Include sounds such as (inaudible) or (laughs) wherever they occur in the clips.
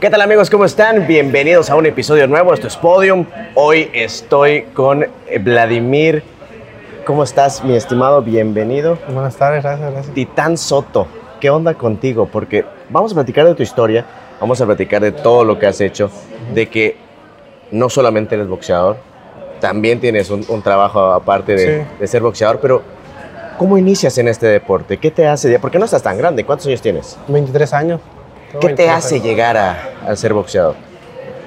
¿Qué tal amigos? ¿Cómo están? Bienvenidos a un episodio nuevo. Esto es Podium. Hoy estoy con Vladimir. ¿Cómo estás, mi estimado? Bienvenido. Buenas tardes, gracias, gracias. Titán Soto. ¿Qué onda contigo? Porque vamos a platicar de tu historia, vamos a platicar de todo lo que has hecho, de que no solamente eres boxeador, también tienes un, un trabajo aparte de, Sí. de ser boxeador, pero ¿cómo inicias en este deporte? ¿Qué te hace? ¿Por qué no estás tan grande? ¿Cuántos años tienes? 23 años. ¿Qué te 23 hace llegar a, a ser boxeador?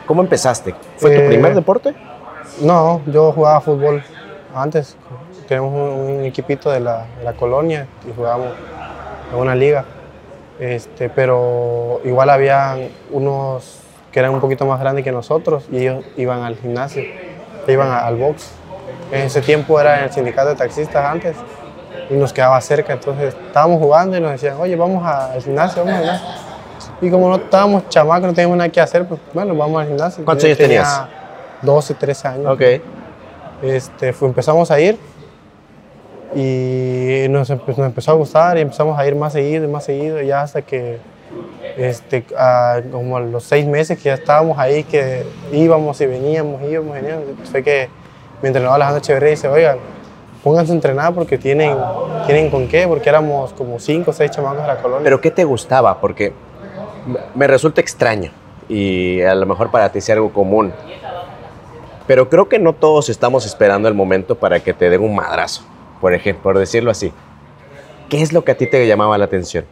¿Cómo empezaste? ¿Fue tu Eh, primer deporte? No, yo jugaba fútbol antes. Tenemos un, un equipito de la, la colonia y jugábamos en una liga. Este, pero igual había unos que eran un poquito más grandes que nosotros y ellos iban al gimnasio, iban a- al box. En ese tiempo era en el sindicato de taxistas antes y nos quedaba cerca, entonces estábamos jugando y nos decían, oye, vamos al gimnasio, vamos al gimnasio. Y como no estábamos chamacos, no teníamos nada que hacer, pues bueno, vamos al gimnasio. ¿Cuántos años tenía tenías? 12, 13 años. Ok. Este, fu- empezamos a ir y nos, empe- nos empezó a gustar y empezamos a ir más seguido y más seguido, ya hasta que este, a- como a los seis meses que ya estábamos ahí, que íbamos y veníamos, íbamos y veníamos, fue que mi entrenador Alejandro Echeverría dice, oigan, pónganse a entrenar porque tienen, tienen con qué, porque éramos como cinco o seis chamacos de la colonia. ¿Pero qué te gustaba? Porque me- resulta extraño y a lo mejor para ti sea algo común. Pero creo que no todos estamos esperando el momento para que te den un madrazo, por ejemplo, por decirlo así. ¿Qué es lo que a ti te llamaba la atención?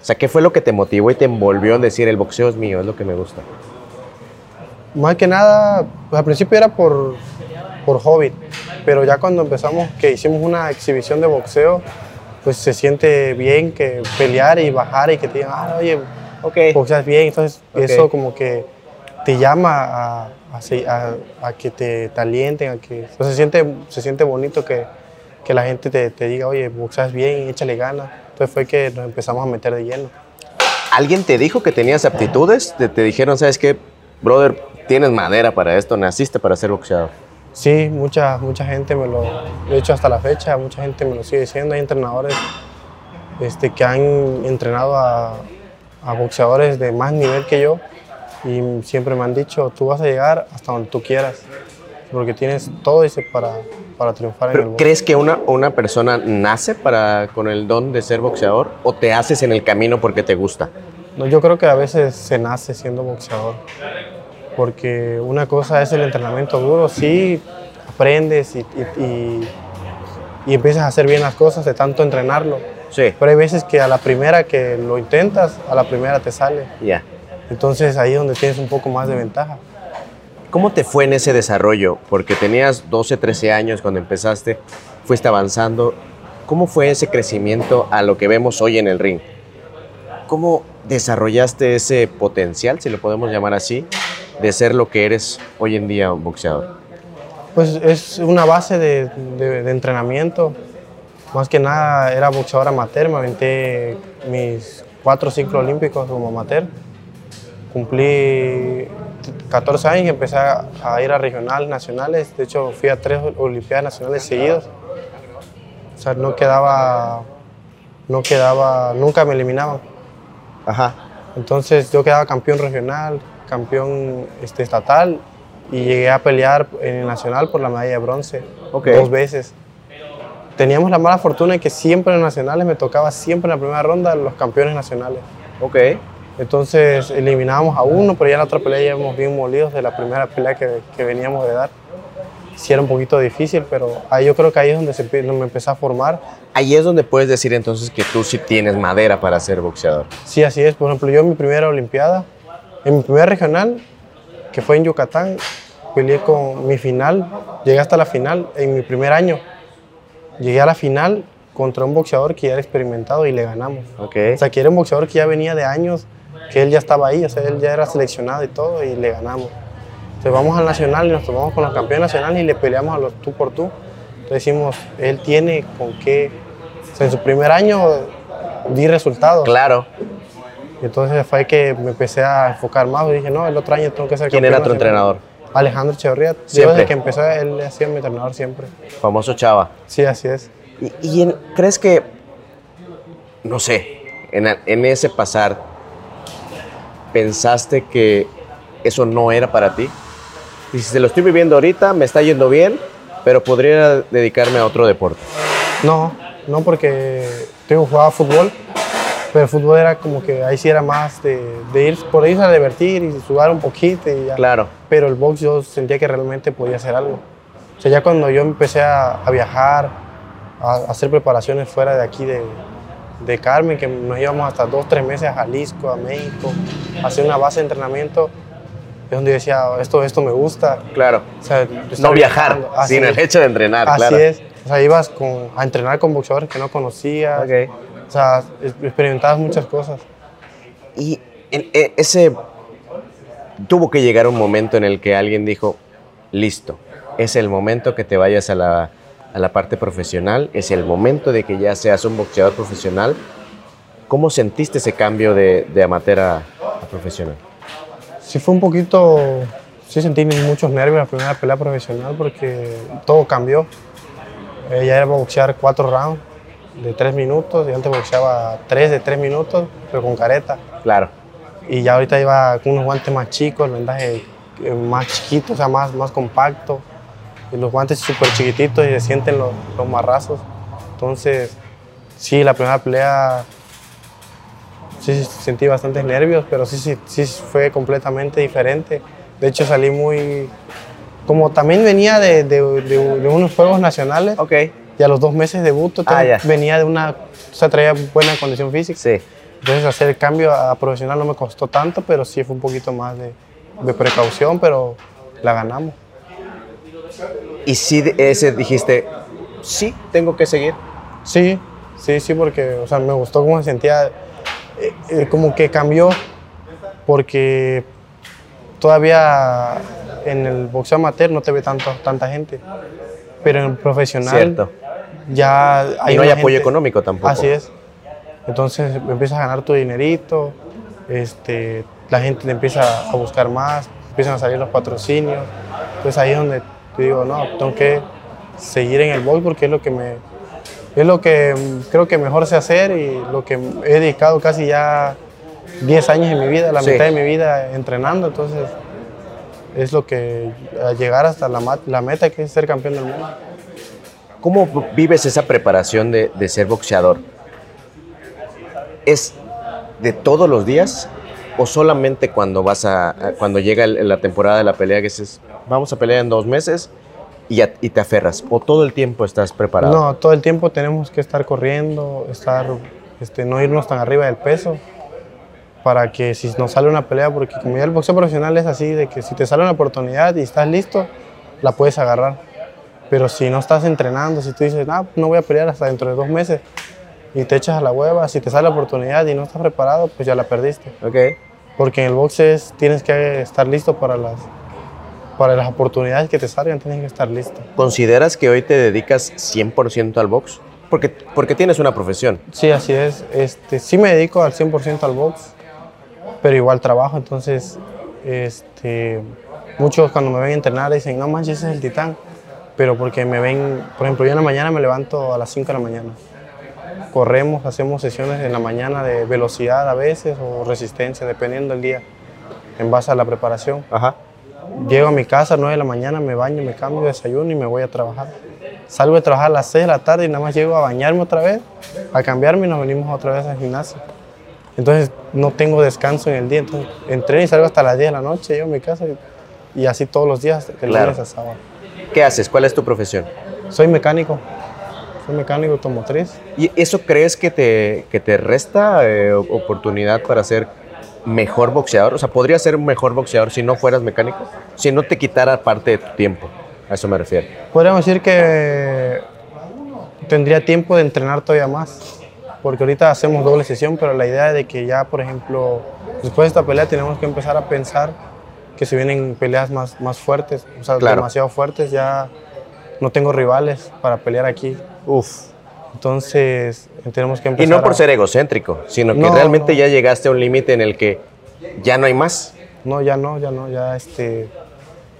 O sea, ¿qué fue lo que te motivó y te envolvió en decir el boxeo es mío, es lo que me gusta? Más que nada, pues, al principio era por, por hobby, pero ya cuando empezamos, que hicimos una exhibición de boxeo, pues se siente bien que pelear y bajar y que te digan, ah, oye, Ok. boxeas bien, entonces eso como que te llama a, a se- a- a que te, te alienten, a que pues, se, siente, se siente bonito que, que la gente te, te diga, oye, boxeas bien, échale ganas. Entonces fue que nos empezamos a meter de lleno. ¿Alguien te dijo que tenías aptitudes? ¿Te, te dijeron, sabes qué, brother, tienes madera para esto, naciste para ser boxeador? Sí, mucha, mucha gente me lo, de hecho hasta la fecha, mucha gente me lo sigue diciendo. Hay entrenadores este, que han entrenado a, a boxeadores de más nivel que yo y siempre me han dicho, tú vas a llegar hasta donde tú quieras, porque tienes todo dice, para, para triunfar en el ¿Pero boxeo. crees que una, una persona nace para, con el don de ser boxeador o te haces en el camino porque te gusta? No, yo creo que a veces se nace siendo boxeador, porque una cosa es el entrenamiento duro, sí, aprendes y, y- y- y empiezas a hacer bien las cosas de tanto entrenarlo, Sí. pero hay veces que a la primera que lo intentas, a la primera te sale, Ya. entonces ahí es donde tienes un poco más de ventaja. ¿Cómo te fue en ese desarrollo? Porque tenías 12, 13 años cuando empezaste, fuiste avanzando. ¿Cómo fue ese crecimiento a lo que vemos hoy en el ring? ¿Cómo desarrollaste ese potencial, si lo podemos llamar así, de ser lo que eres hoy en día un boxeador? Pues es una base de, de- de entrenamiento. Más que nada era boxeador amateur, me aventé mis cuatro ciclos olímpicos como amateur. Cumplí 14 años y empecé a, ir a regionales, nacionales. De hecho, fui a tres Olimpiadas nacionales seguidos. O sea, no quedaba, no quedaba, nunca me eliminaban. Ajá. Entonces yo quedaba campeón regional, campeón este, estatal y llegué a pelear en el nacional por la medalla de bronce dos veces. Teníamos la mala fortuna de que siempre en nacionales me tocaba siempre en la primera ronda los campeones nacionales. Ok. Entonces eliminábamos a uno, pero ya en la otra pelea ya íbamos bien molidos de la primera pelea que, que veníamos de dar. Sí era un poquito difícil, pero ahí yo creo que ahí es donde se, donde me empecé a formar. Ahí es donde puedes decir entonces que tú sí tienes madera para ser boxeador. Sí, así es. Por ejemplo, yo en mi primera Olimpiada, en mi primera regional, que fue en Yucatán, peleé con mi final, llegué hasta la final en mi primer año. Llegué a la final contra un boxeador que ya era experimentado y le ganamos. Ok. O sea, que era un boxeador que ya venía de años, que él ya estaba ahí, o sea, él ya era seleccionado y todo y le ganamos. Entonces vamos al nacional y nos tomamos con los campeones nacionales y le peleamos a los tú por tú. Entonces decimos, él tiene con qué, o sea, en su primer año di resultados. Claro. Y entonces fue que me empecé a enfocar más y dije, no, el otro año tengo que ser ¿Quién campeón era tu nacional. entrenador? Alejandro Echeverría. Yo desde que empezó, él ha sido mi entrenador siempre. Famoso Chava. Sí, así es. ¿Y, y en- crees que, no sé, en, ese pasar, pensaste que eso no era para ti? Dices, lo estoy viviendo ahorita, me está yendo bien, pero podría dedicarme a otro deporte. No, no porque tengo jugaba fútbol, pero el fútbol era como que ahí sí era más de, ir por irse a divertir y jugar un poquito y ya. Claro. Pero el box yo sentía que realmente podía hacer algo. O sea, ya cuando yo empecé a, viajar, a, hacer preparaciones fuera de aquí de, de Carmen, que nos íbamos hasta dos, tres meses a Jalisco, a México, a hacer una base de entrenamiento, es donde decía, esto, esto me gusta. Claro. O sea, no viajar, sino el hecho de entrenar, Así claro. es. O sea, ibas con, a entrenar con boxeadores que no conocías. Okay. O sea, experimentabas muchas cosas. Y e, ese tuvo que llegar un momento en el que alguien dijo, listo, es el momento que te vayas a la, a la parte profesional, es el momento de que ya seas un boxeador profesional. ¿Cómo sentiste ese cambio de, de amateur a, a profesional? Sí fue un poquito, sí sentí muchos nervios la primera pelea profesional porque todo cambió. Eh, ya era boxear cuatro rounds de tres minutos y antes boxeaba tres de tres minutos, pero con careta. Claro. Y ya ahorita iba con unos guantes más chicos, el vendaje más chiquito, o sea, más, más compacto. Y los guantes súper chiquititos y se sienten los, los marrazos. Entonces, sí, la primera pelea sí sentí bastantes nervios, pero sí, sí, sí fue completamente diferente. De hecho, salí muy... Como también venía de, de, de, unos Juegos Nacionales, okay. Y a los dos meses de buto ah, venía de una... O sea, traía buena condición física. Sí. Entonces, hacer el cambio a profesional no me costó tanto, pero sí fue un poquito más de, de precaución, pero la ganamos. ¿Y si ese dijiste, sí, tengo que seguir? Sí, sí, sí, porque o sea, me gustó cómo se sentía eh, eh, como que cambió porque todavía en el boxeo amateur no te ve tanto, tanta gente, pero en el profesional Cierto. Ya hay y no hay apoyo económico tampoco. Así es. Entonces empiezas a ganar tu dinerito, este, la gente te empieza a buscar más, empiezan a salir los patrocinios. Entonces ahí es donde te digo, no, tengo que seguir en el box porque es lo que me, es lo que creo que mejor sé hacer y lo que he dedicado casi ya 10 años de mi vida, la Sí. mitad de mi vida entrenando, entonces es lo que a llegar hasta la, la meta que es ser campeón del mundo. ¿Cómo vives esa preparación de, de ser boxeador? ¿Es de todos los días o solamente cuando vas a, cuando llega la temporada de la pelea que dices, vamos a pelear en dos meses y, y te aferras? ¿O todo el tiempo estás preparado? No, todo el tiempo tenemos que estar corriendo, estar, este, no irnos tan arriba del peso para que si nos sale una pelea, porque como ya el boxeo profesional es así, de que si te sale una oportunidad y estás listo, la puedes agarrar. Pero si no estás entrenando, si tú dices, ah, no voy a pelear hasta dentro de dos meses y te echas a la hueva, si te sale la oportunidad y no estás preparado, pues ya la perdiste. Ok. Porque en el box es- tienes que estar listo para las, para las oportunidades que te salgan, tienes que estar listo. ¿Consideras que hoy te dedicas 100% al box? Porque, porque tienes una profesión. Sí, así es. Este, sí me dedico al 100% al box, pero igual trabajo, entonces este, muchos cuando me ven entrenar dicen, no manches, ese es el titán, pero porque me ven, por ejemplo, yo en la mañana me levanto a las 5 de la mañana. Corremos, hacemos sesiones en la mañana de velocidad a veces o resistencia, dependiendo del día, en base a la preparación. Ajá. Llego a mi casa a 9 de la mañana, me baño, me cambio, desayuno y me voy a trabajar. Salgo de trabajar a las 6 de la tarde y nada más llego a bañarme otra vez, a cambiarme y nos venimos otra vez al gimnasio. Entonces no tengo descanso en el día, entonces entreno y salgo hasta las 10 de la noche, llego a mi casa y, y así todos los días, de Claro. lunes a sábado. ¿Qué haces? ¿Cuál es tu profesión? Soy mecánico, soy mecánico automotriz. ¿Y eso crees que te, que te resta eh, oportunidad para ser mejor boxeador? O sea, ¿podrías ser mejor boxeador si no fueras mecánico? Si no te quitara parte de tu tiempo. A eso me refiero. Podríamos decir que tendría tiempo de entrenar todavía más, porque ahorita hacemos doble sesión, pero la idea es de que ya, por ejemplo, después de esta pelea tenemos que empezar a pensar que se vienen peleas más, más fuertes, o sea, Claro. demasiado fuertes, ya no tengo rivales para pelear aquí. Uf. Entonces, tenemos que Y empezar no por a- ser egocéntrico, sino que No, realmente no. ya llegaste a un límite en el que ya no hay más. No, ya no, ya no, ya este...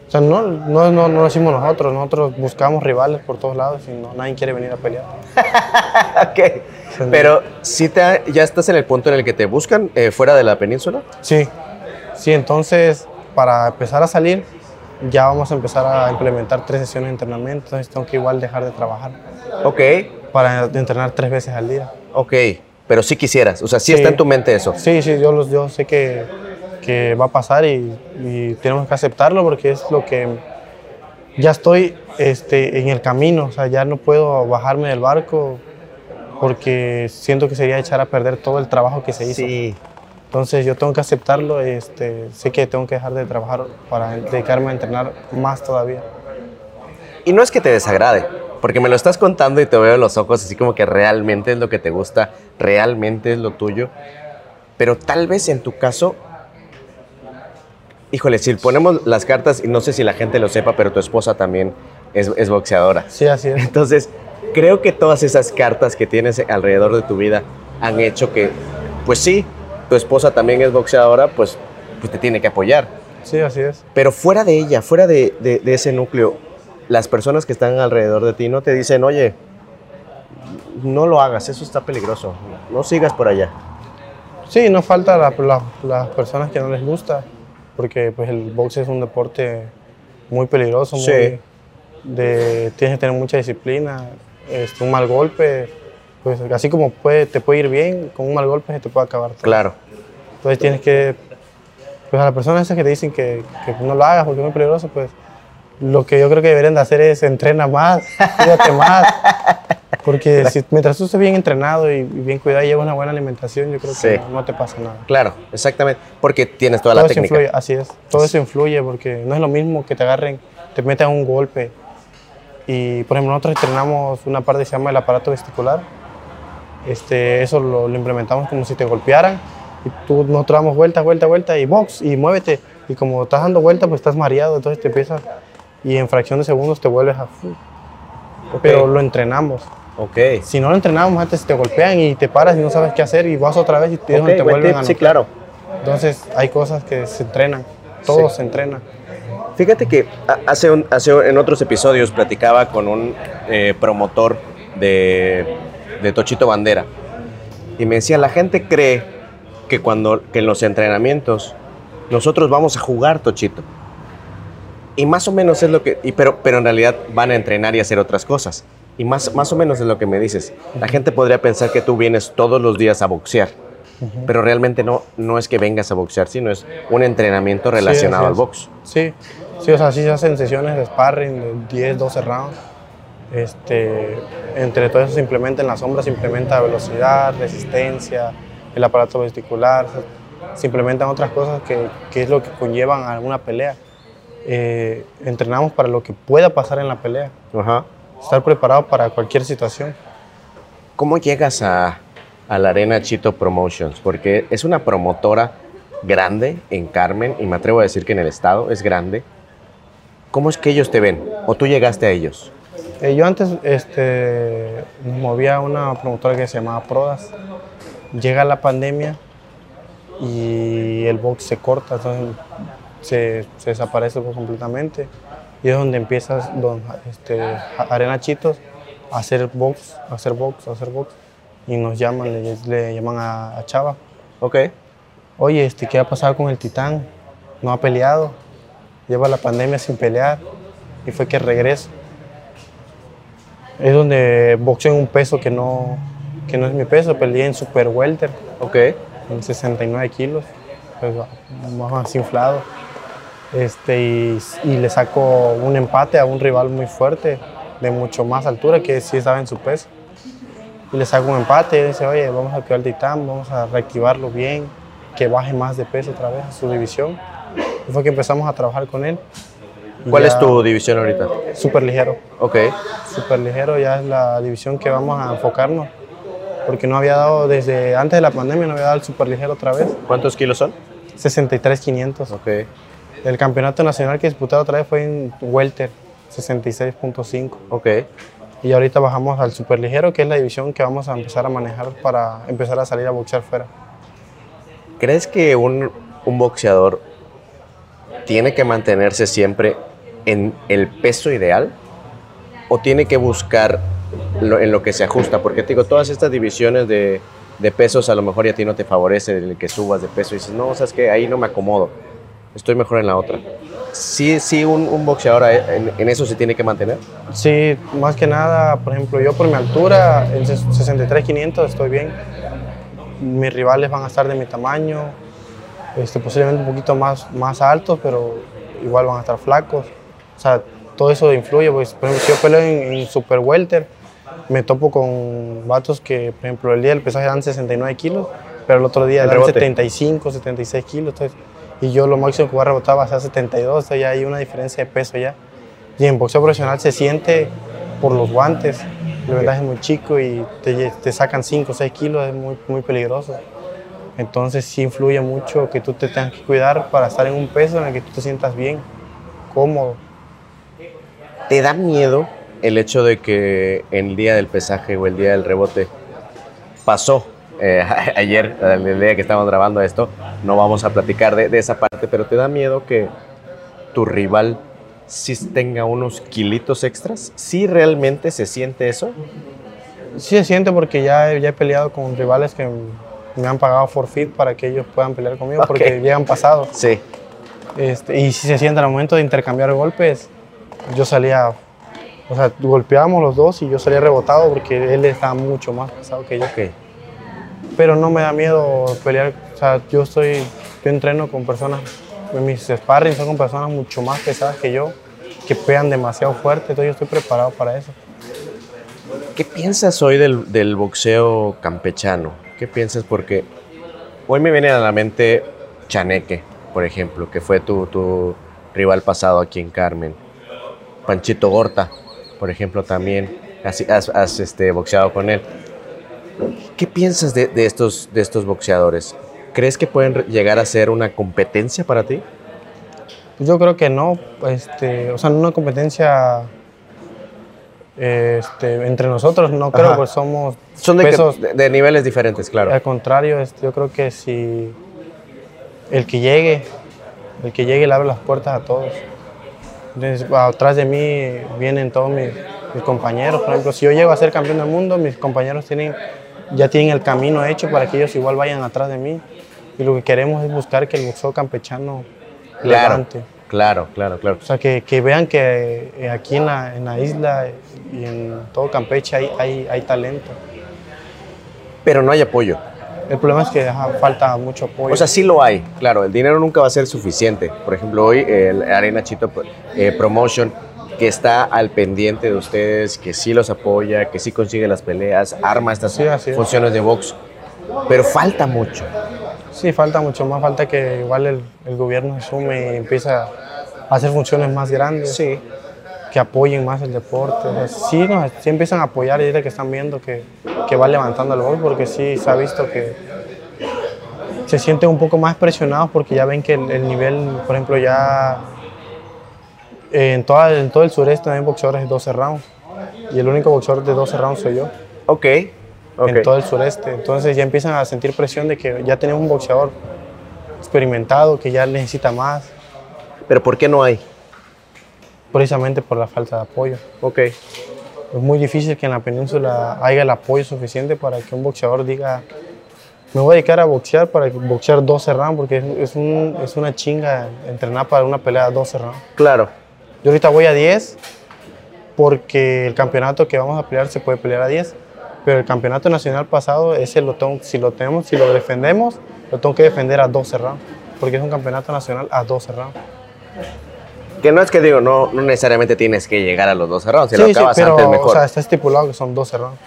O sea, no, no, no, no lo hicimos nosotros, nosotros buscamos rivales por todos lados y no, nadie quiere venir a pelear. (laughs) ok. Pero si te, ha- ya estás en el punto en el que te buscan eh, fuera de la península. Sí, Sí, entonces para empezar a salir ya vamos a empezar a implementar tres sesiones de entrenamiento, entonces tengo que igual dejar de trabajar Ok, para entrenar tres veces al día. ok. Pero sí quisieras, o sea, sí, Sí. está en tu mente eso. Sí, sí, yo, yo sé que, que va a pasar y, y tenemos que aceptarlo porque es lo que ya estoy este, en el camino, o sea, ya no puedo bajarme del barco porque siento que sería echar a perder todo el trabajo que se hizo. Sí. Entonces yo tengo que aceptarlo, este, sé que tengo que dejar de trabajar para dedicarme a entrenar más todavía. Y no es que te desagrade, porque me lo estás contando y te veo en los ojos así como que realmente es lo que te gusta, realmente es lo tuyo. Pero tal vez en tu caso, híjole, si ponemos las cartas, y no sé si la gente lo sepa, pero tu esposa también es, es boxeadora. Sí, así es. Entonces, creo que todas esas cartas que tienes alrededor de tu vida han hecho que, pues sí, tu esposa también es boxeadora, pues, pues te tiene que apoyar. Sí, así es. Pero fuera de ella, fuera de, de- de ese núcleo, las personas que están alrededor de ti no te dicen, oye, no lo hagas, eso está peligroso, no sigas por allá. Sí, no falta la- la- las personas que no les gusta, porque pues el box es un deporte muy peligroso, muy Sí. de, tienes que tener mucha disciplina, este, un mal golpe, pues así como puede, te puede ir bien, con un mal golpe se te puede acabar todo. Claro, Entonces tienes que, pues a las personas esas que te dicen que, que no lo hagas porque es muy peligroso, pues lo que yo creo que deberían de hacer es entrena más, (laughs) cuídate más. Porque si, mientras tú estés bien entrenado y, y bien cuidado y llevas una buena alimentación, yo creo Sí. que no, no te pasa nada. claro, exactamente, porque tienes toda la Todo eso técnica. influye, así es. Todo eso influye porque no es lo mismo que te agarren, te metan un golpe. Y por ejemplo, nosotros entrenamos una parte que se llama el aparato vesticular. Este, eso lo, lo implementamos como si te golpearan. Y tú, nosotros damos vuelta, vuelta, vuelta y box y muévete. Y como estás dando vuelta, pues estás mareado, entonces te empiezas y en fracción de segundos te vuelves a. Pero lo entrenamos. Ok, Si no lo entrenamos, antes te golpean y te paras y no sabes qué hacer y vas otra vez y te, Ok, te vuelven tip, a sí, claro. Entonces hay cosas que se entrenan, todo Sí. se entrena. Fíjate que hace, un- hace en otros episodios platicaba con un eh, promotor de, de Tochito Bandera y me decía, la gente cree que, cuando, que en los entrenamientos nosotros vamos a jugar Tochito. Y más o menos es lo que, y pero, pero en realidad van a entrenar y hacer otras cosas. Y más, más o menos es lo que me dices. La gente podría pensar que tú vienes todos los días a boxear, pero realmente no, no es que vengas a boxear, sino es un entrenamiento relacionado al box. Sí, sí, o sea, sí se hacen sesiones de sparring de 10, 12 rounds. Este, entre todo eso se implementa en la sombra, se implementa velocidad, resistencia, el aparato vesticular, se, implementan otras cosas que, que es lo que conllevan a una pelea. Eh, entrenamos para lo que pueda pasar en la pelea, Ajá. estar preparado para cualquier situación. ¿Cómo llegas a, a la Arena Chito Promotions? Porque es una promotora grande en Carmen y me atrevo a decir que en el estado es grande. ¿Cómo es que ellos te ven? ¿O tú llegaste a ellos? Eh, yo antes este, movía una promotora que se llamaba Prodas. Llega la pandemia y el box se corta, entonces se, se desaparece completamente. Y es donde empiezas don, este, Arena Chitos a hacer box, a hacer box, a hacer box. Y nos llaman, le, le llaman a, a Chava. Ok. Oye, este, ¿qué ha pasado con el Titán? No ha peleado. Lleva la pandemia sin pelear. Y fue que regreso. Es donde boxeo en un peso que no, que no es mi peso. Peleé en Super Welter, Ok. en 69 kilos. Pues, más inflado. Este, y, y le saco un empate a un rival muy fuerte, de mucho más altura, que sí estaba en su peso. Y le saco un empate y dice, oye, vamos a activar el titán, vamos a reactivarlo bien, que baje más de peso otra vez a su división. Y fue que empezamos a trabajar con él. ¿Cuál ya- es tu división ahorita? Súper ligero. Ok. Súper ligero ya es la división que vamos a enfocarnos. Porque no había dado, desde antes de la pandemia, no había dado el súper ligero otra vez. ¿Cuántos kilos son? 63,500. Ok. El campeonato nacional que disputado otra vez fue en Welter, 66.5. Ok. Y ahorita bajamos al superligero, que es la división que vamos a empezar a manejar para empezar a salir a boxear fuera. ¿Crees que un, un boxeador tiene que mantenerse siempre en el peso ideal? ¿O tiene que buscar lo- en lo que se ajusta? Porque te digo, todas estas divisiones de, de pesos a lo mejor y a ti no te favorece el que subas de peso y dices, no, sabes que ahí no me acomodo. estoy mejor en la otra. Sí, sí, un, un boxeador en, en, eso se tiene que mantener. Sí, más que nada, por ejemplo, yo por mi altura, en 63-500 estoy bien. Mis rivales van a estar de mi tamaño, este, posiblemente un poquito más, más altos, pero igual van a estar flacos. O sea, todo eso influye. Pues, por ejemplo, si yo peleo en, en Super Welter, me topo con vatos que, por ejemplo, el día del pesaje dan 69 kilos, pero el otro día dan 75, 76 kilos. Entonces, y yo lo máximo que voy a rebotar va a ser 72, entonces ya hay una diferencia de peso ya. Y en boxeo profesional se siente por los guantes, el vendaje es muy chico y te, te sacan 5 o 6 kilos, es muy, muy peligroso. Entonces sí influye mucho que tú te tengas que cuidar para estar en un peso en el que tú te sientas bien, cómodo. ¿Te da miedo el hecho de que el día del pesaje o el día del rebote pasó eh, (laughs) ayer, el día que estábamos grabando esto, no vamos a platicar de, de, esa parte, pero ¿te da miedo que tu rival sí tenga unos kilitos extras? ¿Sí realmente se siente eso? Sí se siente porque ya, ya he peleado con rivales que me han pagado forfeit para que ellos puedan pelear conmigo okay. porque ya han pasado. Sí. Este, y si se siente al momento de intercambiar golpes, yo salía, o sea, golpeábamos los dos y yo salía rebotado porque él estaba mucho más pesado que yo. Okay. Pero no me da miedo pelear, o sea, yo estoy, yo entreno con personas, mis sparring son con personas mucho más pesadas que yo, que pegan demasiado fuerte, entonces yo estoy preparado para eso. ¿Qué piensas hoy del, del boxeo campechano? ¿Qué piensas? Porque hoy me viene a la mente Chaneque, por ejemplo, que fue tu, tu rival pasado aquí en Carmen. Panchito Gorta, por ejemplo, también has, has, has este, boxeado con él. ¿Qué piensas de, de, estos, de estos boxeadores? ¿Crees que pueden llegar a ser una competencia para ti? Yo creo que no, este, o sea, no una competencia este, entre nosotros, no creo, pues somos Son de, pesos, de, de, niveles diferentes, claro. Al contrario, este, yo creo que si el que llegue, el que llegue le abre las puertas a todos. Entonces, atrás de mí vienen todos mis, mis, compañeros, por ejemplo, si yo llego a ser campeón del mundo, mis compañeros tienen, ya tienen el camino hecho para que ellos igual vayan atrás de mí. Y lo que queremos es buscar que el boxeo campechano claro. levante. Claro, claro, claro. O sea, que, que vean que eh, aquí en la, en la, isla y en todo Campeche hay, hay, hay, talento. Pero no hay apoyo. El problema es que ajá, falta mucho apoyo. O sea, sí lo hay, claro. El dinero nunca va a ser suficiente. Por ejemplo, hoy el Arena Chito eh, Promotion, que está al pendiente de ustedes, que sí los apoya, que sí consigue las peleas, arma estas sí, funciones de box. Pero falta mucho. Sí, falta mucho más, falta que igual el, el gobierno asume y empieza a hacer funciones más grandes, sí. Que apoyen más el deporte. O sea, sí, no, sí empiezan a apoyar y que están viendo que, que va levantando el gol, porque sí se ha visto que se sienten un poco más presionados porque ya ven que el, el nivel, por ejemplo, ya en, toda, en todo el sureste hay boxeadores de 12 rounds y el único boxeador de 12 rounds soy yo. Ok. Okay. en todo el sureste. Entonces ya empiezan a sentir presión de que ya tenemos un boxeador experimentado, que ya necesita más. ¿Pero por qué no hay? Precisamente por la falta de apoyo. Ok. Es muy difícil que en la península haya el apoyo suficiente para que un boxeador diga, me voy a dedicar a boxear para boxear 12 rounds, porque es, un, es una chinga entrenar para una pelea de 12 rounds. Claro. Yo ahorita voy a 10 porque el campeonato que vamos a pelear se puede pelear a 10 pero el campeonato nacional pasado, ese lo tengo, si lo tenemos, si lo defendemos, lo tengo que defender a 12 rounds, porque es un campeonato nacional a 12 rounds. Que no es que digo, no, no necesariamente tienes que llegar a los 12 rounds, si sí, lo acabas sí, pero, antes mejor. O sea, está estipulado que son 12 rounds.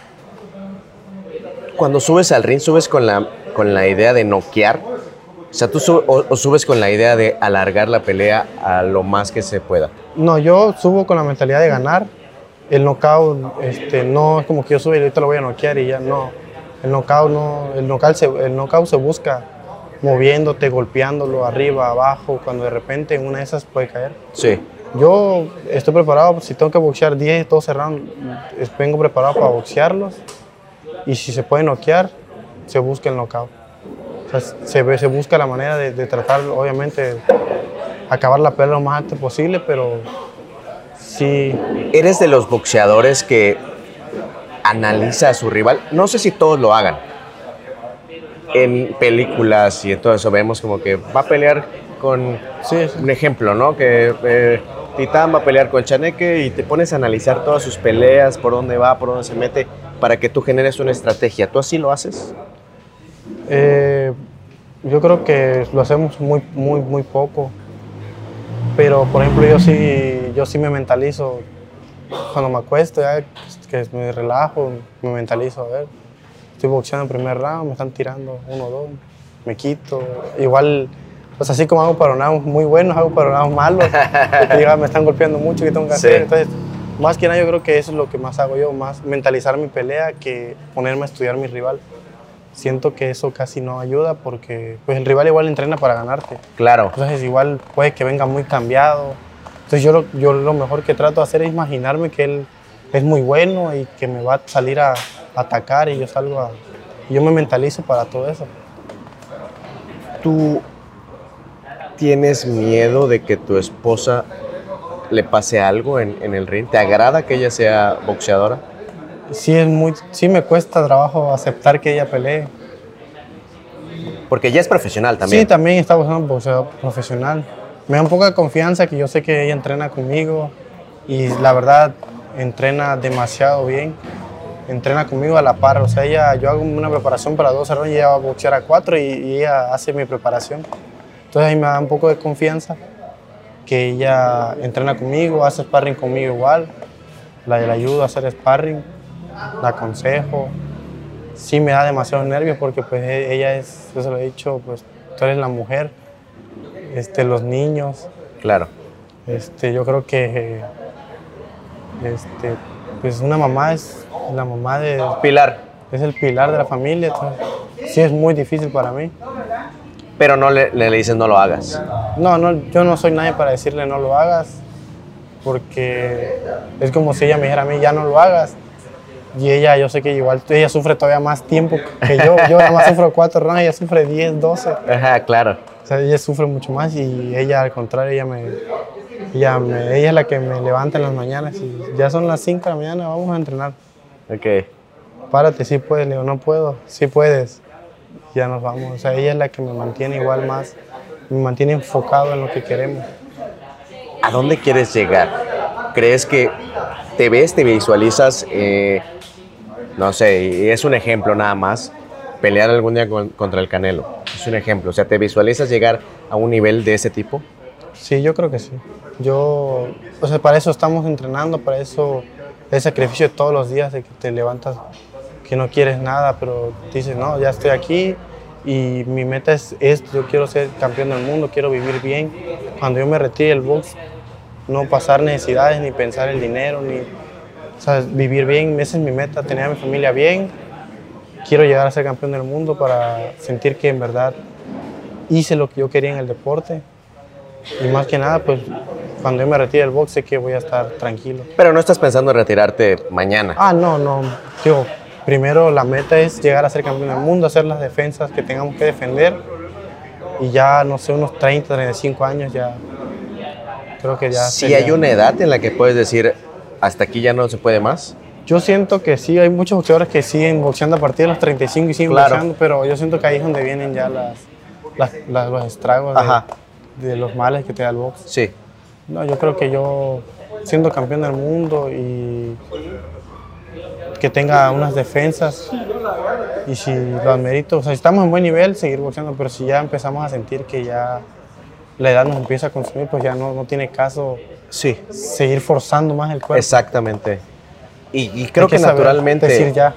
Cuando subes al ring, subes con la, con la idea de noquear, o sea, tú sub, o, o subes con la idea de alargar la pelea a lo más que se pueda. No, yo subo con la mentalidad de ganar, el knockout este, no es como que yo subo y ahorita lo voy a noquear y ya no. El knockout, no, el knockout, se, el knockout se busca moviéndote, golpeándolo arriba, abajo, cuando de repente en una de esas puede caer. Sí. Yo estoy preparado, si tengo que boxear 10, 12 rounds, vengo preparado para boxearlos y si se puede noquear, se busca el knockout. O sea, se, se busca la manera de, de tratar, obviamente, acabar la pelea lo más alto posible, pero Sí. ¿Eres de los boxeadores que analiza a su rival? No sé si todos lo hagan. En películas y en todo eso vemos como que va a pelear con Sí, sí. un ejemplo, ¿no? Que eh, Titán va a pelear con Chaneque y te pones a analizar todas sus peleas, por dónde va, por dónde se mete, para que tú generes una estrategia. ¿Tú así lo haces? Eh, yo creo que lo hacemos muy, muy, muy poco. Pero, por ejemplo, yo sí, yo sí me mentalizo cuando me acuesto, ya que me relajo, me mentalizo, a ver, estoy boxeando en primer round, me están tirando uno, dos, me quito. Igual, pues así como hago paronados muy buenos, hago paronados malos, (laughs) que me están golpeando mucho, ¿qué tengo que Sí. hacer? Entonces, más que nada yo creo que eso es lo que más hago yo, más mentalizar mi pelea que ponerme a estudiar mi rival. Siento que eso casi no ayuda porque pues el rival igual entrena para ganarte. Claro. Entonces igual puede que venga muy cambiado. Entonces yo lo, yo lo mejor que trato de hacer es imaginarme que él es muy bueno y que me va a salir a atacar y yo salgo a... Yo me mentalizo para todo eso. ¿Tú tienes miedo de que tu esposa le pase algo en, en el ring? ¿Te agrada que ella sea boxeadora? Sí, es muy, sí me cuesta trabajo aceptar que ella pelee. Porque ella es profesional también. Sí, también está buscando boxeador profesional. Me da un poco de confianza que yo sé que ella entrena conmigo y la verdad entrena demasiado bien. Entrena conmigo a la par, o sea, ella, yo hago una preparación para dos rondas y ella va a boxear a cuatro y, y ella hace mi preparación. Entonces ahí me da un poco de confianza que ella entrena conmigo, hace sparring conmigo igual, la, la ayudo a hacer sparring, la aconsejo. Sí me da demasiado nervios porque pues e- ella es, yo se lo he dicho, pues tú eres la mujer, este, los niños, Claro. este, yo creo que este, pues una mamá es la mamá de, Pilar, es el pilar de la familia, entonces sí es muy difícil para mí. pero no le, le, le dices no lo hagas. No, no, yo no soy nadie para decirle no lo hagas, porque es como si ella me dijera a mí ya no lo hagas. Y ella, yo sé que igual ella sufre todavía más tiempo que yo. Yo nada más sufro cuatro rounds, ella sufre 10, 12. Ajá, claro. O sea, ella sufre mucho más y ella al contrario, ella me, ella me, ella es la que me levanta en las mañanas y ya son las 5 de la mañana, vamos a entrenar. Ok. Párate, sí puedes, le digo, no puedo, sí puedes. Ya nos vamos. O sea, ella es la que me mantiene igual más, me mantiene enfocado en lo que queremos. ¿A dónde quieres llegar? ¿Crees que te ves, te visualizas, eh, no sé, es un ejemplo nada más, pelear algún día con- contra el Canelo? Es un ejemplo. O sea, ¿te visualizas llegar a un nivel de ese tipo? Sí, yo creo que sí. Yo, o sea, para eso estamos entrenando, para eso es sacrificio de todos los días, de que te levantas, que no quieres nada, pero dices, no, ya estoy aquí y mi meta es esto, yo quiero ser campeón del mundo, quiero vivir bien. Cuando yo me retire del box, no pasar necesidades, ni pensar el dinero, ni, o sea, vivir bien, esa es mi meta, tener a mi familia bien. Quiero llegar a ser campeón del mundo para sentir que en verdad hice lo que yo quería en el deporte y más que nada, pues cuando yo me retire del box sé que voy a estar tranquilo. Pero no estás pensando en retirarte mañana. Ah, no, no. Digo, primero la meta es llegar a ser campeón del mundo, hacer las defensas que tengamos que defender. Y ya, no sé, unos 30, 35 años ya. Creo que ya. si sería- hay una edad en la que puedes decir, hasta aquí ya no se puede más. Yo siento que sí, hay muchos boxeadores que siguen boxeando a partir de los 35 y siguen Claro. boxeando, pero yo siento que ahí es donde vienen ya las, las- las- los estragos Ajá. de los males que te da el box. Sí. No, yo creo que yo, siendo campeón del mundo y que tenga unas defensas y si lo admerito, o sea, si estamos en buen nivel, seguir boxeando, pero si ya empezamos a sentir que ya la edad nos empieza a consumir, pues ya no, no tiene caso Sí. seguir forzando más el cuerpo. Exactamente. Y, y creo Hay que, saber naturalmente... Decir ya.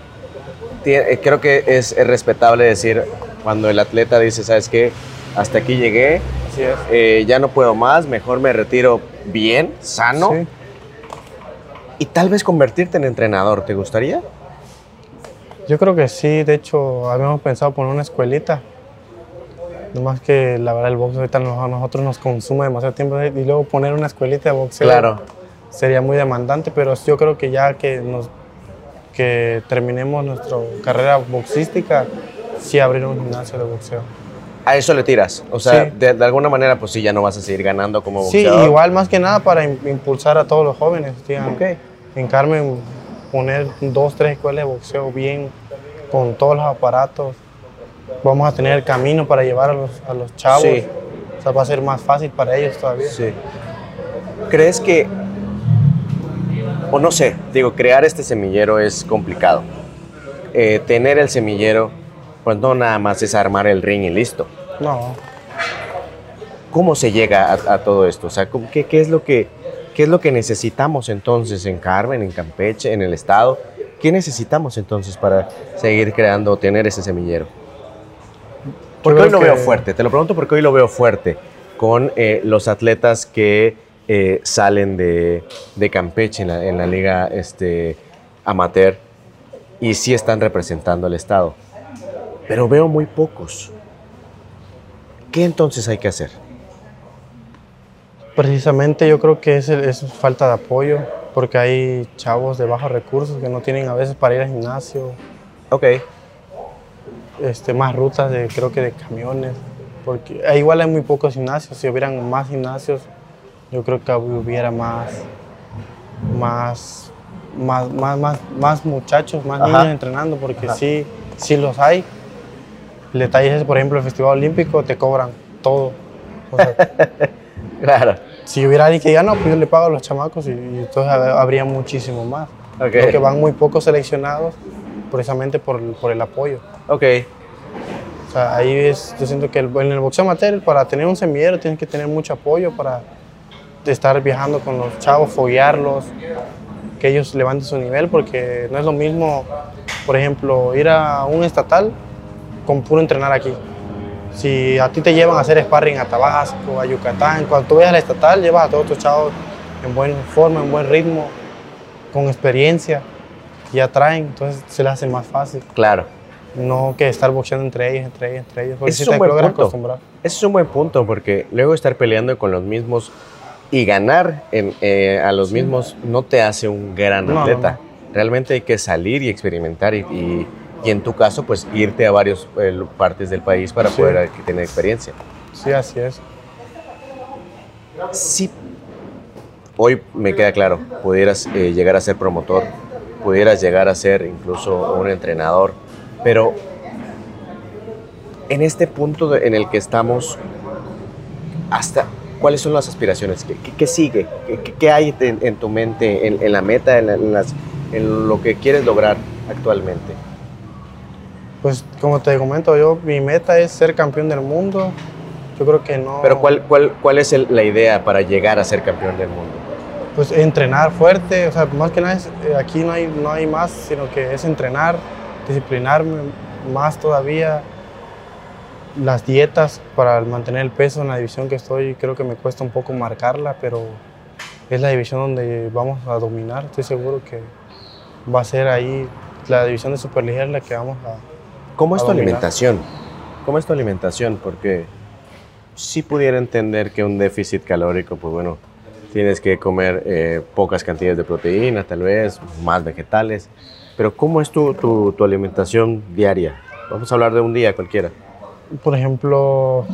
eh, creo que es, es respetable decir cuando el atleta dice, ¿sabes qué? Hasta aquí llegué, Así es. eh, ya no puedo más, mejor me retiro bien, sano. Sí. Y tal vez convertirte en entrenador, ¿te gustaría? Yo creo que sí, de hecho, habíamos pensado poner una escuelita. Nomás que la verdad el boxeo ahorita a nosotros nos consume demasiado tiempo y luego poner una escuelita de boxeo Claro. sería muy demandante, pero yo creo que ya que nos que terminemos nuestra carrera boxística, sí abrir un gimnasio de boxeo. A eso le tiras. O sea, Sí. de, de alguna manera, pues sí, ya no vas a seguir ganando como Sí, boxeador. igual más que nada para im- impulsar a todos los jóvenes. Ok. En Carmen poner dos, tres escuelas de boxeo bien, con todos los aparatos. Vamos a tener el camino para llevar a los, a los chavos. Sí. O sea, va a ser más fácil para ellos todavía. Sí. ¿Crees que, o no sé, digo, crear este semillero es complicado? Eh, tener el semillero, pues no nada más es armar el ring y listo. No, ¿Cómo se llega a, a todo esto? O sea, ¿cómo- ¿qué, qué es lo que, ¿qué es lo que necesitamos entonces en Carmen, en Campeche, en el Estado? ¿Qué necesitamos entonces para seguir creando o tener ese semillero? Porque hoy lo veo fuerte, te lo pregunto porque hoy lo veo fuerte con eh, los atletas que eh, salen de, de Campeche en la, en la liga este, amateur y sí están representando al Estado. Pero veo muy pocos. ¿Qué entonces hay que hacer? Precisamente yo creo que es, es falta de apoyo, porque hay chavos de bajos recursos que no tienen a veces para ir al gimnasio, Ok, este, más rutas de, creo que de camiones, porque eh, igual hay muy pocos gimnasios, si hubieran más gimnasios, yo creo que hubiera más, más, más, más, más, más muchachos, más Ajá. niños entrenando, porque Ajá. sí, sí los hay. El detalle es, por ejemplo, el Festival Olímpico te cobran todo. O sea, (laughs) claro. si hubiera alguien que diga, no, pues yo le pago a los chamacos y, y entonces hab- habría muchísimo más. Ok. Creo que van muy pocos seleccionados precisamente por, el- por el apoyo. Ok, O sea, ahí es, yo siento que el- en el boxeo amateur, para tener un semillero, tienes que tener mucho apoyo para estar viajando con los chavos, foguearlos, que ellos levanten su nivel, porque no es lo mismo, por ejemplo, ir a un estatal con puro entrenar aquí. Si a ti te llevan a hacer sparring a Tabasco, a Yucatán, cuando tú vayas al estatal, llevas a todos tus chavos en buena forma, en buen ritmo, con experiencia, y ya traen, entonces se les hace más fácil. claro. No que estar boxeando entre ellos, entre ellos, entre ellos. Porque si es un te buen logras punto. acostumbrar. Ese es un buen punto porque luego estar peleando con los mismos y ganar en, eh, a los mismos no te hace un gran No, no, atleta. Realmente hay que salir y experimentar y, y- y en tu caso pues irte a varias partes del país para Sí. poder eh, tener experiencia. Sí, así es. Si hoy me queda claro, pudieras eh, llegar a ser promotor, pudieras llegar a ser incluso un entrenador, pero en este punto de- en el que estamos, hasta cuáles son las aspiraciones, qué, qué- qué sigue, ¿Qué, qué- hay en, en tu mente, en, en la meta, en, la- las- en lo que quieres lograr actualmente. Pues como te comento, yo mi meta es ser campeón del mundo. Yo creo que no. Pero ¿cuál, cuál, cuál es el- la idea para llegar a ser campeón del mundo? Pues entrenar fuerte. O sea, más que nada es, eh, aquí no hay, no hay más, sino que es entrenar, disciplinarme más todavía. Las dietas para mantener el peso en la división que estoy, creo que me cuesta un poco marcarla, pero es la división donde vamos a dominar. Estoy seguro que va a ser ahí la división de superligera la que vamos a, ¿Cómo es tu alimentación? ¿Cómo es tu alimentación? Porque sí pudiera entender que un déficit calórico, pues bueno, tienes que comer eh, pocas cantidades de proteína, tal vez, más vegetales. Pero ¿cómo es tu, tu- tu alimentación diaria? Vamos a hablar de un día cualquiera. Por ejemplo,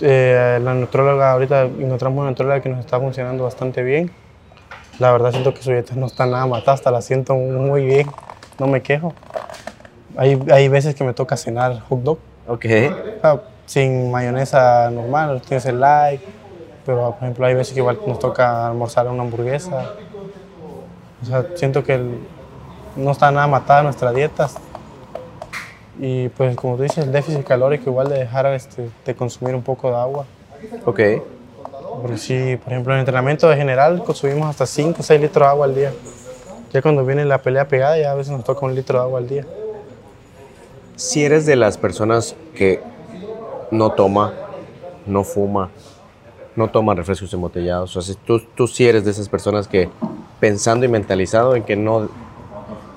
eh, la nutróloga, ahorita encontramos una nutróloga que nos está funcionando bastante bien. La verdad siento que su dieta no está nada matada, hasta la siento muy bien, no me quejo. Hay, hay veces que me toca cenar hot dog, Ok. o sea, sin mayonesa normal, tienes el light, pero por ejemplo hay veces que igual nos toca almorzar una hamburguesa. O sea, siento que el- no está nada matada nuestra dieta. Y pues como tú dices, el déficit calórico igual de dejar este, de consumir un poco de agua. Ok. Porque si, por ejemplo, en el entrenamiento de general consumimos hasta 5 o 6 litros de agua al día. Ya cuando viene la pelea pegada, ya a veces nos toca un litro de agua al día. Si eres de las personas que no toma, no fuma, no toma refrescos embotellados, o sea, si tú, tú sí eres de esas personas que pensando y mentalizado en que no,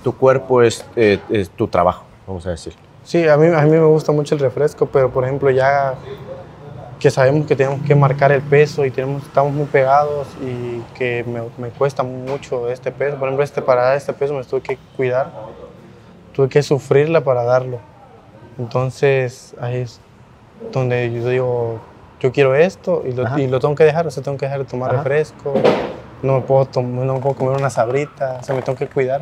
tu cuerpo es, eh, es tu trabajo, vamos a decir. Sí, a mí, a mí me gusta mucho el refresco, pero por ejemplo ya que sabemos que tenemos que marcar el peso y tenemos, estamos muy pegados y que me, me cuesta mucho este peso. Por ejemplo, este, para este peso me tuve que cuidar, tuve que sufrirla para darlo. Entonces ahí es donde yo digo, yo quiero esto y lo, y lo tengo que dejar, o sea, tengo que dejar de tomar Ajá. refresco, no me, puedo no me puedo comer una sabrita, o sea, me tengo que cuidar.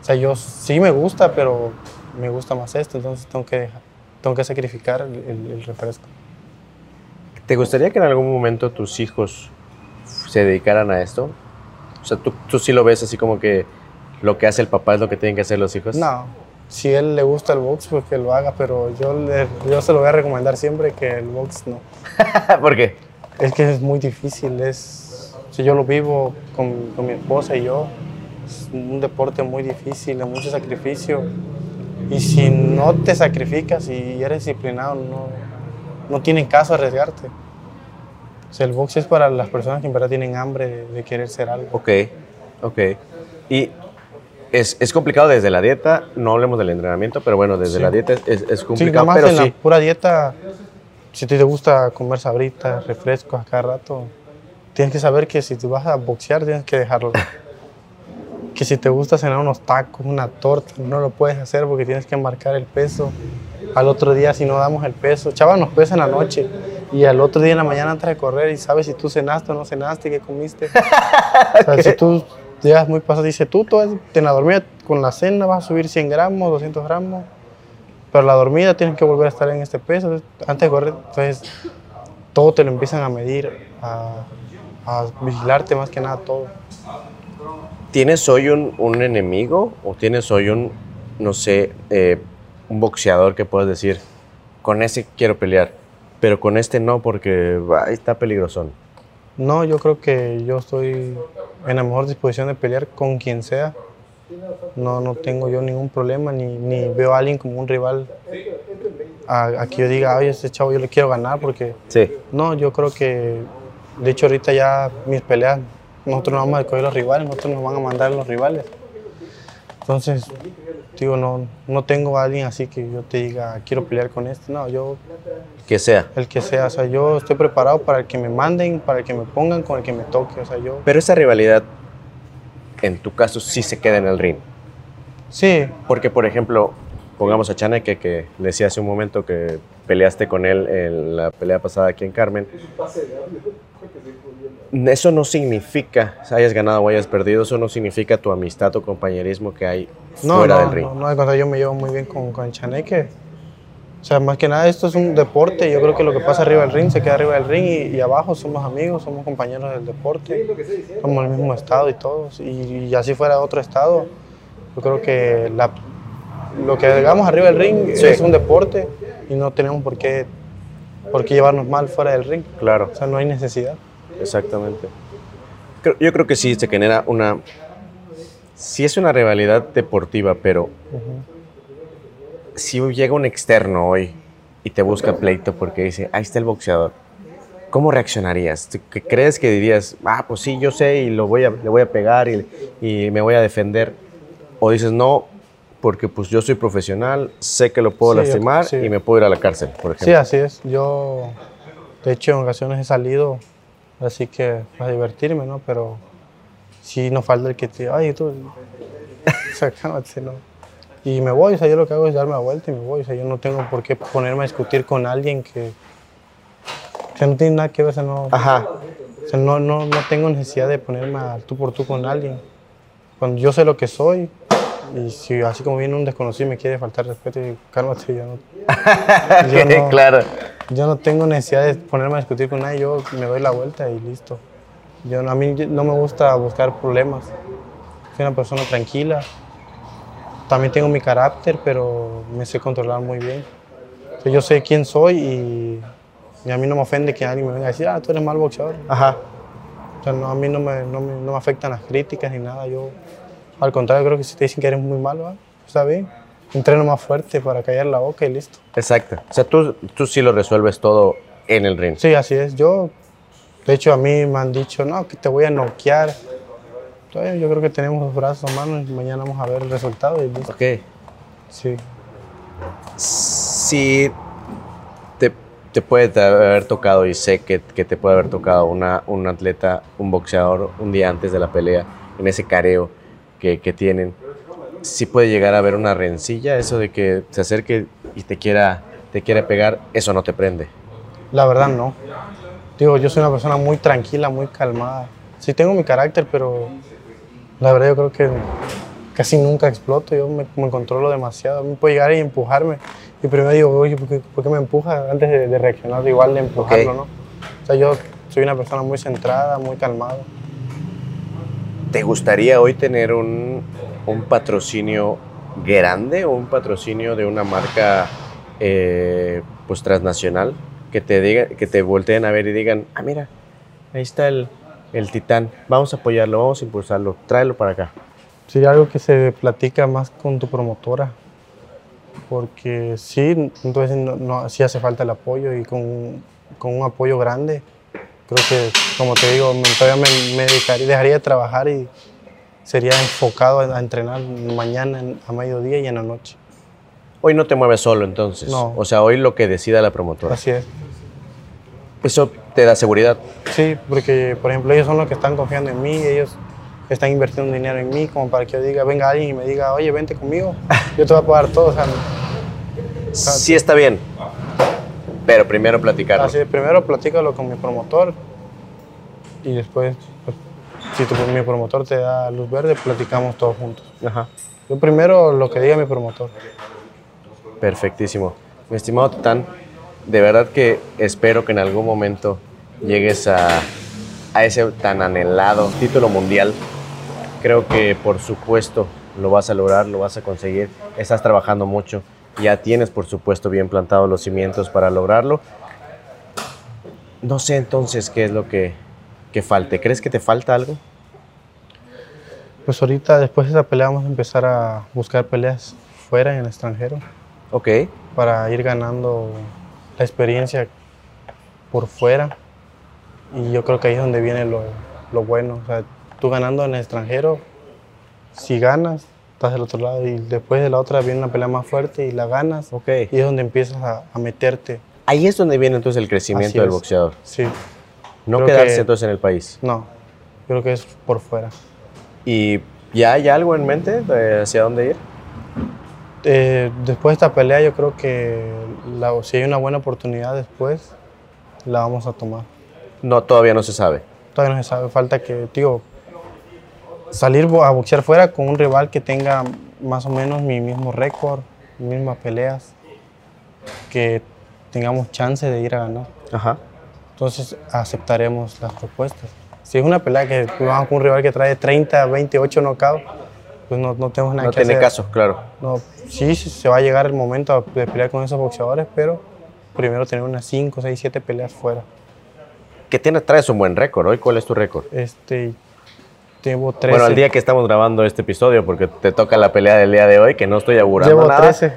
O sea, yo sí me gusta, pero me gusta más esto, entonces tengo que dejar, tengo que sacrificar el, el- el refresco. ¿Te gustaría que en algún momento tus hijos se dedicaran a esto? O sea, ¿tú, tú sí lo ves así como que lo que hace el papá es lo que tienen que hacer los hijos? No, si él le gusta el box, pues que lo haga, pero yo, le- yo se lo voy a recomendar siempre que el box no. (laughs) ¿Por qué? Es que es muy difícil, es, si yo lo vivo con, con mi esposa y yo, es un deporte muy difícil, de mucho sacrificio. Y si no te sacrificas y eres disciplinado, no, no tiene caso arriesgarte. O sea, el box es para las personas que en verdad tienen hambre de, de querer ser algo. Ok, ok. Y es, es complicado desde la dieta, no hablemos del entrenamiento, pero bueno, desde Sí. la dieta es, es- Sí, complicado, nomás pero en sí. la pura dieta, si te gusta comer sabritas, refrescos a cada rato, tienes que saber que si te vas a boxear tienes que dejarlo. (laughs) que si te gusta cenar unos tacos, una torta, no lo puedes hacer porque tienes que marcar el peso. Al otro día si no damos el peso, chava nos pesa en la noche y al otro día en la mañana antes de correr y sabes si tú cenaste o no cenaste, qué comiste. (laughs) O sea, si tú llegas muy pasado, dice tú, todo es- en la dormida con la cena vas a subir 100 gramos, 200 gramos, pero la dormida tienes que volver a estar en este peso entonces, antes de correr. Entonces, todo te lo empiezan a medir, a, a vigilarte más que nada todo. ¿Tienes hoy un, un enemigo o tienes hoy un, no sé, eh, un boxeador que puedas decir, con ese quiero pelear, pero con este no porque ay, está peligrosón? No, yo creo que yo estoy en la mejor disposición de pelear con quien sea. No, no tengo yo ningún problema, ni, ni veo a alguien como un rival a, a que yo diga, oye, este chavo yo le quiero ganar, porque Sí. no, yo creo que, de hecho ahorita ya mis peleas, nosotros no vamos a escoger los rivales, nosotros nos van a mandar los rivales. Entonces, digo, no, no tengo a alguien así que yo te diga, quiero pelear con este, no, yo Que sea. el que sea, o sea, yo estoy preparado para el que me manden, para el que me pongan, con el que me toque, o sea, yo... Pero esa rivalidad, en tu caso, sí se queda en el ring. Sí, Porque, por ejemplo, pongamos a Chaneque, que le decía hace un momento que peleaste con él en la pelea pasada aquí en Carmen. Eso no significa, hayas ganado o hayas perdido, eso no significa tu amistad o compañerismo que hay no, fuera no, del ring. no, no, al contrario, yo me llevo muy bien con, con el Chaneque. O sea, más que nada esto es un deporte, yo creo que lo que pasa arriba del ring se queda arriba del ring y, y abajo somos amigos, somos compañeros del deporte, somos del mismo estado y todos. Y, y así fuera otro estado, yo creo que la- lo que hagamos arriba del ring Sí. es un deporte y no tenemos por qué, por qué llevarnos mal fuera del ring. Claro, O sea, no hay necesidad. Exactamente. Yo creo que sí se genera una... Sí es una rivalidad deportiva, pero si llega un externo hoy y te busca pleito porque dice, ahí está el boxeador, ¿cómo reaccionarías? ¿Tú ¿Qué crees que dirías, ah, pues sí, yo sé y lo voy a, le voy a pegar y, y me voy a defender? O dices, no, porque pues yo soy profesional, sé que lo puedo Sí, yo- lastimar sí. y me puedo ir a la cárcel, por Sí, ejemplo. así es. Yo, de hecho, en ocasiones he salido, así que para divertirme, ¿no? Pero sí nos falta el que te, ay, tú, o sea, (laughs) cálmate, ¿no? Y me voy, o sea, yo lo que hago es darme la vuelta y me voy, o sea, yo no tengo por qué ponerme a discutir con alguien que, que no tiene nada que ver, o sea, no, Ajá, o sea, no, no, no tengo necesidad de ponerme al tú por tú con alguien. Cuando yo sé lo que soy, y si así como viene un desconocido y me quiere faltar respeto, y cálmate, yo no, (laughs) yo no- claro. Yo no tengo necesidad de ponerme a discutir con nadie, yo me doy la vuelta y listo. Yo, a mí no me gusta buscar problemas. Soy una persona tranquila. También tengo mi carácter, pero me sé controlar muy bien. Yo sé quién soy y, y a mí no me ofende que alguien me venga a decir, ah, tú eres mal boxeador. Ajá. O sea, no, a mí no me, no, me, no me afectan las críticas ni nada. Yo, al contrario, creo que si te dicen que eres muy malo, ah, está bien. Entreno más fuerte para callar la boca y listo. Exacto. O sea, tú, tú sí lo resuelves todo en el ring. Sí, así es. Yo, de hecho, a mí me han dicho, no, que te voy a noquear. Entonces, yo creo que tenemos los brazos a mano y mañana vamos a ver el resultado y listo. Ok. Sí. Si te, te puede haber tocado, y sé que, que te puede haber tocado una, un atleta, un boxeador, un día antes de la pelea, en ese careo que, que tienen, sí puede llegar a haber una rencilla, eso de que se acerque y te quiera, te quiera pegar, eso no te prende. La verdad, no. Digo, yo soy una persona muy tranquila, muy calmada. Sí tengo mi carácter, pero la verdad yo creo que casi nunca exploto. Yo me, me controlo demasiado. Mí puede llegar y empujarme. Y primero digo, oye, ¿por qué, por qué me empuja? Antes de, de reaccionar, igual de empujarlo. ¿no? O sea, yo soy una persona muy centrada, muy calmada. ¿Te gustaría hoy tener un, un patrocinio grande o un patrocinio de una marca eh, pues transnacional que te diga, que te volteen a ver y digan, ah mira, ahí está el, el titán, vamos a apoyarlo, vamos a impulsarlo, tráelo para acá. Sería algo que se platica más con tu promotora, porque sí, entonces no, no- sí hace falta el apoyo y con, con un apoyo grande, creo que, como te digo, todavía me, me dedicaría, dejaría de trabajar y sería enfocado a, entrenar mañana a mediodía y en la noche. Hoy no te mueves solo entonces, No. o sea, hoy lo que decida la promotora. Así es. Eso te da seguridad. Sí, porque, por ejemplo, ellos son los que están confiando en mí, ellos están invirtiendo dinero en mí, como para que yo diga, venga alguien y me diga, oye, vente conmigo, (laughs) yo te voy a pagar todo. O sea, Sí está bien, pero primero platicar. así, primero platícalo con mi promotor y después, pues, si tu, mi promotor te da luz verde, platicamos todos juntos. Ajá. Yo primero lo que diga mi promotor. Perfectísimo. Mi estimado Titán, de verdad que espero que en algún momento llegues a, a ese tan anhelado título mundial. Creo que por supuesto lo vas a lograr, lo vas a conseguir. Estás trabajando mucho. Ya tienes por supuesto bien plantados los cimientos para lograrlo. No sé entonces qué es lo que, que falte. ¿Crees que te falta algo? Pues ahorita, después de esa pelea, vamos a empezar a buscar peleas fuera, en el extranjero. Ok. para ir ganando la experiencia por fuera. Y yo creo que ahí es donde viene lo, lo bueno. O sea, tú ganando en el extranjero, si ganas, estás del otro lado. Y después de la otra viene una pelea más fuerte y la ganas. Ok. Y es donde empiezas a, a meterte. Ahí es donde viene entonces el crecimiento Así del es. boxeador. Sí, No Creo quedarse que- entonces en el país. no. Creo que es por fuera. ¿Y ya hay algo en mente de hacia dónde ir? Eh, después de esta pelea, yo creo que la- si hay una buena oportunidad después, la vamos a tomar. No, todavía no se sabe. todavía no se sabe. Falta que, digo, salir a boxear fuera con un rival que tenga más o menos mi mismo récord, mismas peleas, que tengamos chance de ir a ganar. Ajá. Entonces aceptaremos las propuestas. Si es una pelea que vamos con un rival que trae 30, 28 knockouts, pues no, no tenemos nada No que tiene hacer. caso, claro. No, sí, se va a llegar el momento de pelear con esos boxeadores, pero primero tener unas 5, 6, 7 peleas fuera. Que tiene, traes un buen récord. ¿Hoy cuál es tu récord? Este, llevo 13. Bueno, al día que estamos grabando este episodio, porque te toca la pelea del día de hoy, que no estoy augurando Llevo nada. 13,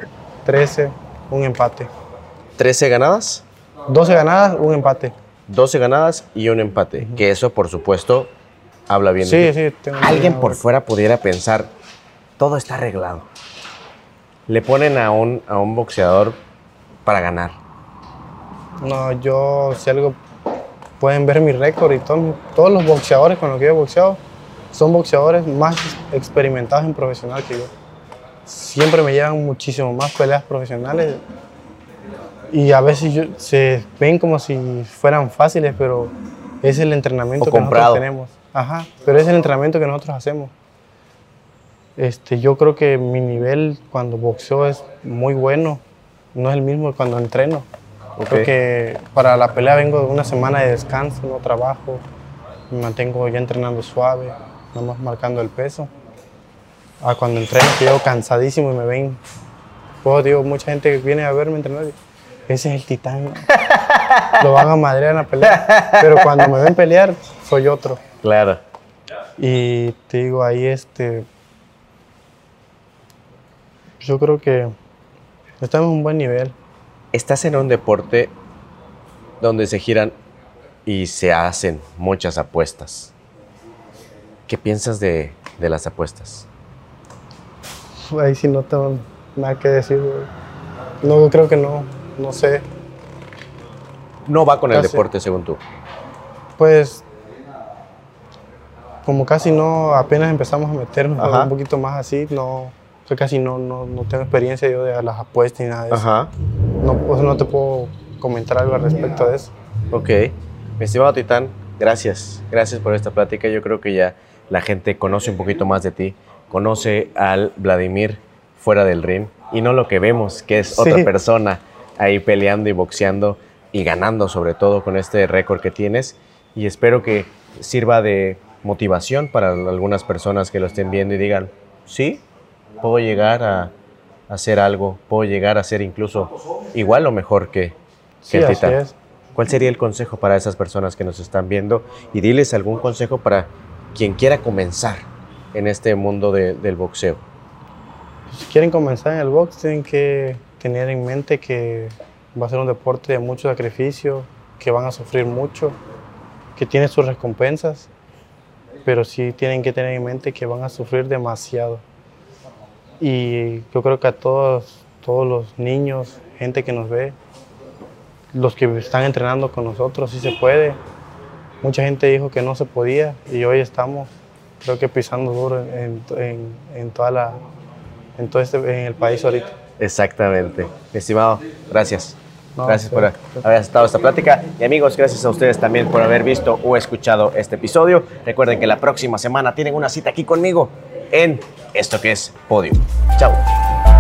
13, un empate. 13 ganadas, 12 ganadas, un empate. 12 ganadas y un empate. Que eso, por supuesto, habla bien de Sí. Tengo Alguien por fuera pudiera pensar, todo está arreglado. Le ponen a un, a un boxeador para ganar. No, yo, si algo, pueden ver mi récord y todo- todos los boxeadores con los que yo he boxeado son boxeadores más experimentados en profesional que yo. Siempre me llevan muchísimo más peleas profesionales y a veces yo- se ven como si fueran fáciles, pero es el entrenamiento O que comprado. nosotros tenemos. Ajá, pero es el entrenamiento que nosotros hacemos. Este, yo creo que mi nivel cuando boxeo es muy bueno, no es el mismo que cuando entreno. Ok. Creo que para la pelea vengo de una semana de descanso, no trabajo, me mantengo ya entrenando suave, nada más marcando el peso. Ah, cuando entreno que llego cansadísimo y me ven, pues digo, mucha gente viene a verme entrenar, ese es el titán, lo van a madrear en la pelea. Pero cuando me ven pelear, soy otro. Claro. Y te digo, ahí este. Yo creo que estamos en un buen nivel. Estás en un deporte donde se giran y se hacen muchas apuestas. ¿Qué piensas de, de las apuestas? Ahí sí no tengo nada que decir. güey. No, creo que no. No sé. No va con el deporte, según tú. Pues. Como casi no, apenas empezamos a meternos Ajá. un poquito más así, no. Casi no, no, no tengo experiencia yo de las apuestas ni nada de eso. Ajá. No, no te puedo comentar algo al respecto de eso. Ok. Mi estimado Titán, gracias. Gracias por esta plática. Yo creo que ya la gente conoce un poquito más de ti. Conoce al Vladimir fuera del ring y no lo que vemos, que es otra persona ahí peleando y boxeando. y ganando sobre todo con este récord que tienes y espero que sirva de motivación para algunas personas que lo estén viendo y digan, sí, puedo llegar a, hacer algo, puedo llegar a ser incluso igual o mejor que, Sí, el así Titán. es. ¿Cuál sería el consejo para esas personas que nos están viendo? Y diles algún consejo para quien quiera comenzar en este mundo de- del boxeo. Si quieren comenzar en el box, tienen que tener en mente que va a ser un deporte de mucho sacrificio, que van a sufrir mucho, que tiene sus recompensas, pero sí tienen que tener en mente que van a sufrir demasiado. Y yo creo que a todos, todos los niños, gente que nos ve, los que están entrenando con nosotros, sí se puede. Mucha gente dijo que no se podía y hoy estamos, creo que pisando duro en, en- en toda la, todo este, en el país ahorita. Exactamente. Mi estimado, gracias. No, gracias por haber estado esta plática. Y amigos, gracias a ustedes también por haber visto o escuchado este episodio. Recuerden que la próxima semana tienen una cita aquí conmigo en esto que es Podio. Chao.